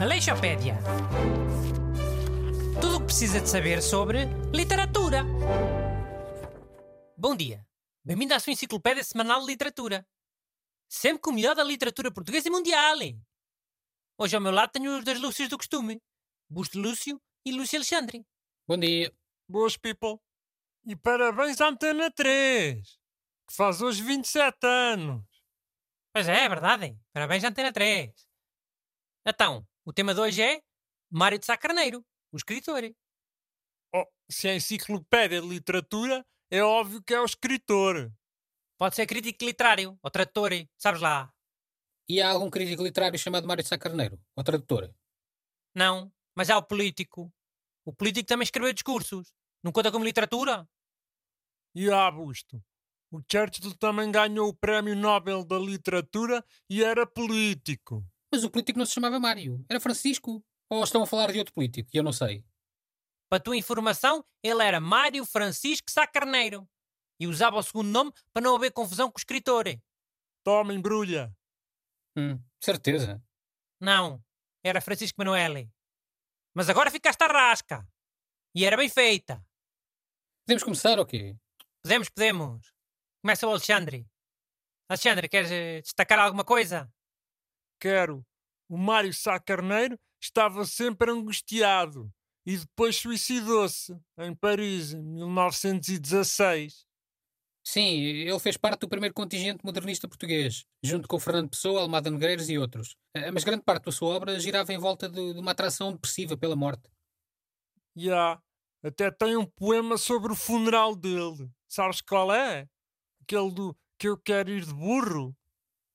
Aleixopédia. Tudo o que precisa de saber sobre literatura. Bom dia. Bem-vindo à sua enciclopédia semanal de literatura. Sempre com o melhor da literatura portuguesa e mundial. Hoje ao meu lado tenho os dois Lúcios do costume. Busto Lúcio e Lúcio Alexandre. Bom dia. Boas, people. E parabéns à Antena 3, que faz hoje 27 anos. Pois é, é verdade. Parabéns à Antena 3. Então, o tema de hoje é Mário de Sá Carneiro, o escritor. Oh, se é enciclopédia de literatura, é óbvio que é o escritor. Pode ser crítico literário ou tradutor, sabes lá. E há algum crítico literário chamado Mário de Sá Carneiro? Ou tradutor? Não, mas há o político. O político também escreveu discursos. Não conta como literatura? E há, Busto. O Churchill também ganhou o Prémio Nobel da Literatura e era político. Mas o político não se chamava Mário, era Francisco. Ou estão a falar de outro político, e eu não sei. Para tua informação, ele era Mário Francisco Sá Carneiro. E usava o segundo nome para não haver confusão com o escritor. Toma, embrulha. Hum, certeza. Não, era Francisco Manuel. Mas agora ficaste à rasca. E era bem feita. Podemos começar ou quê? Podemos, podemos. Começa o Alexandre. Alexandre, queres eh, destacar alguma coisa? Quero. O Mário Sá Carneiro estava sempre angustiado e depois suicidou-se em Paris em 1916. Sim, ele fez parte do primeiro contingente modernista português, junto com o Fernando Pessoa, Almada Negreiros e outros. Eh, Mas grande parte da sua obra girava em volta de, de uma atração depressiva pela morte. E há. Até tem um poema sobre o funeral dele. Sabes qual é? Aquele do que eu quero ir de burro.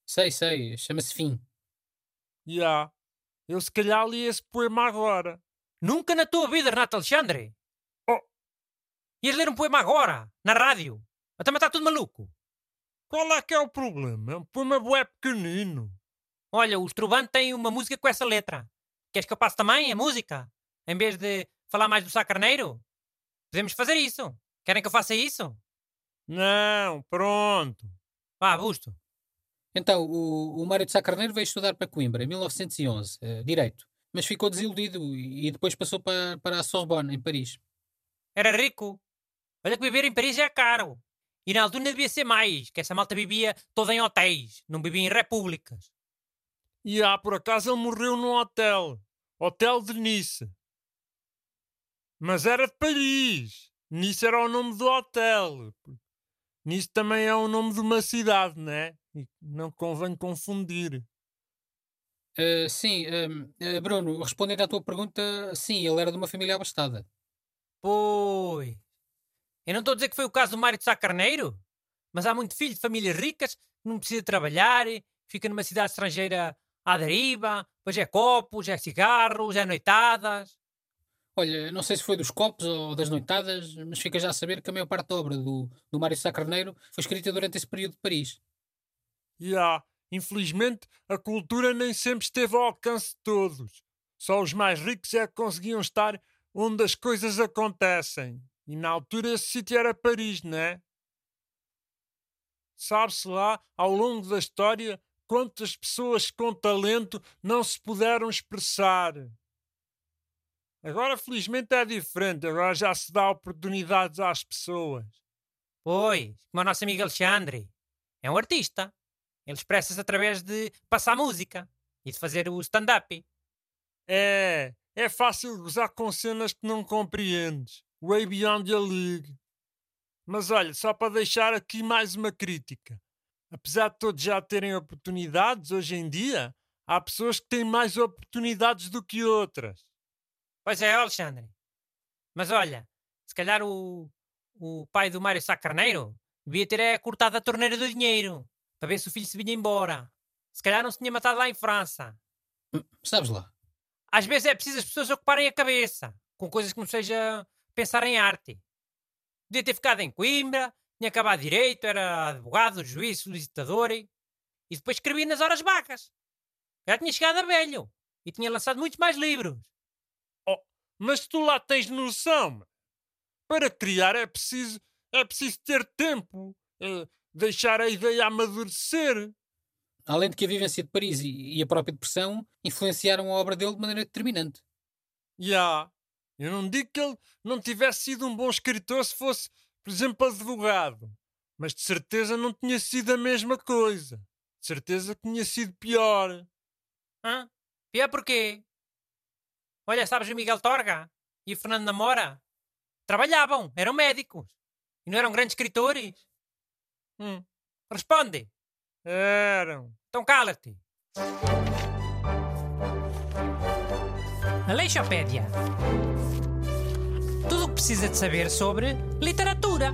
Sei, sei, chama-se Fim. E há. Eu se calhar li esse poema agora. Nunca na tua vida, Renato Alexandre. Oh. Ias ler um poema agora, na rádio. Até matar tudo maluco. Qual é que é o problema? É um poema bué pequenino. Olha, o Estrubante tem uma música com essa letra. Queres que eu passe também a música? Em vez de falar mais do Sá Carneiro? Podemos fazer isso. Querem que eu faça isso? Não, pronto. Vá, Busto. Então, o, o Mário de Sá Carneiro veio estudar para Coimbra em 1911, eh, Direito. Mas ficou desiludido e, e depois passou para, para a Sorbonne, em Paris. Era rico. Olha que viver em Paris é caro. E na altura devia ser mais, que essa malta vivia toda em hotéis, não vivia em repúblicas. E há, por acaso, ele morreu num hotel. Hotel de Nice. Mas era de Paris. Nice era o nome do hotel. Nice também é o nome de uma cidade, não é? E não convém confundir. Eh, sim, eh, Bruno, respondendo à tua pergunta, sim, ele era de uma família abastada. Pois. Eu não estou a dizer que foi o caso do Mário de Sá Carneiro, mas há muito filho de famílias ricas que não precisa trabalhar, fica numa cidade estrangeira à deriva, pois é copos, é cigarros, é noitadas. Olha, não sei se foi dos copos ou das noitadas, mas fica já a saber que a maior parte da obra do, do Mário de Sá Carneiro foi escrita durante esse período de Paris. E há, infelizmente, a cultura nem sempre esteve ao alcance de todos. Só os mais ricos é que conseguiam estar onde as coisas acontecem. E na altura esse sítio era Paris, não é? Sabe-se lá, ao longo da história, quantas pessoas com talento não se puderam expressar. Agora, felizmente, é diferente. Agora já se dá oportunidades às pessoas. Pois, como o nosso amigo Alexandre. É um artista. Ele expressa-se através de passar música e de fazer o stand-up. É, é fácil gozar com cenas que não compreendes. Way beyond your league. Mas olha, só para deixar aqui mais uma crítica. Apesar de todos já terem oportunidades hoje em dia, há pessoas que têm mais oportunidades do que outras. Pois é, Alexandre. Mas olha, se calhar o, o pai do Mário Sá Carneiro devia ter é, cortado a torneira do dinheiro para ver se o filho se vinha embora. Se calhar não se tinha matado lá em França. Hum, Sabes lá. Às vezes é preciso as pessoas ocuparem a cabeça com coisas que não seja pensar em arte. Podia ter ficado em Coimbra, tinha acabado direito, era advogado, juiz, solicitador e e depois escrevia nas horas vagas. Já tinha chegado a velho e tinha lançado muitos mais livros. Mas tu lá tens noção. Para criar é preciso, é preciso ter tempo, eh, deixar a ideia amadurecer. Além de que a vivência de Paris e, e a própria depressão influenciaram a obra dele de maneira determinante. Já. Eu não digo que ele não tivesse sido um bom escritor se fosse, por exemplo, advogado. Mas de certeza não tinha sido a mesma coisa. De certeza que tinha sido pior. Hã? Pior porquê? Olha, sabes o Miguel Torga e o Fernando Namora? Trabalhavam, eram médicos. E não eram grandes escritores? Hum, Responde. eram. Então cala-te. Aleixopédia. Tudo o que precisa de saber sobre literatura.